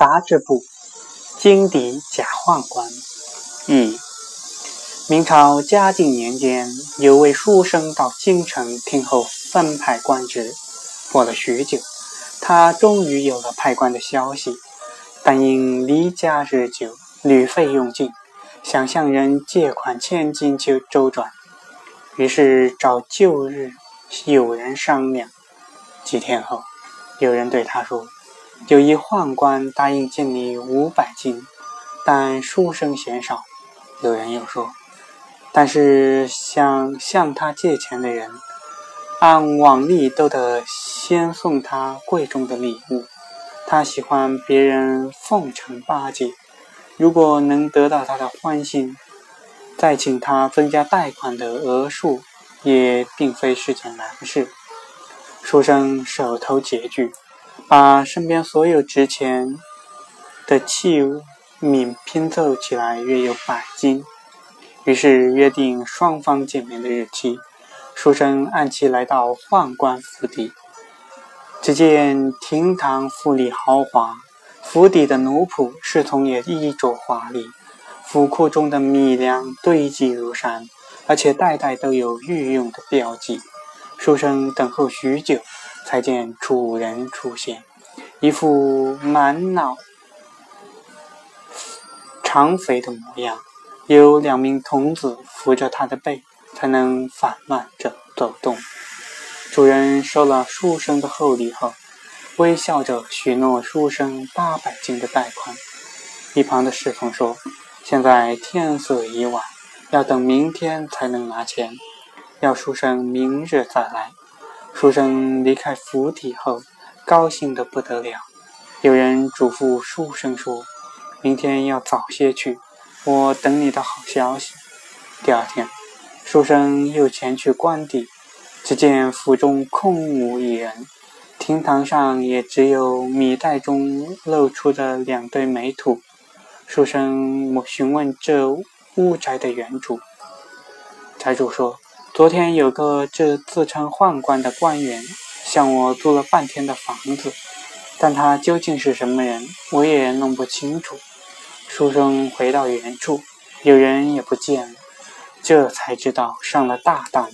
杂志部金邸假宦官。一，明朝嘉靖年间，有位书生到京城听候分派官职，过了许久，他终于有了派官的消息，但因离家日久，旅费用尽，想向人借款千金去周转，于是找旧日友人商量。几天后，有人对他说。有一宦官答应借你五百金，但书生嫌少。有人又说，但是想向他借钱的人，按往例都得先送他贵重的礼物。他喜欢别人奉承巴结，如果能得到他的欢心，再请他增加贷款的额数，也并非是件难事。书生手头拮据。把身边所有值钱的器皿拼凑起来，约有百斤。于是约定双方见面的日期。书生按期来到宦官府邸，只见厅堂富丽豪华，府邸的奴仆侍从也衣着华丽，府库中的米粮堆积如山，而且代代都有御用的标记。书生等候许久。才见主人出现，一副满脑长肥的模样，有两名童子扶着他的背，才能缓慢着走动。主人收了书生的厚礼后，微笑着许诺书生八百斤的贷款。一旁的侍从说：“现在天色已晚，要等明天才能拿钱，要书生明日再来。”书生离开府邸后，高兴得不得了。有人嘱咐书生说：“明天要早些去，我等你的好消息。”第二天，书生又前去官邸，只见府中空无一人，厅堂上也只有米袋中露出的两堆煤土。书生我询问这屋宅的原主，宅主说。昨天有个这自称宦官的官员向我租了半天的房子，但他究竟是什么人，我也弄不清楚。书生回到原处，有人也不见了，这才知道上了大当。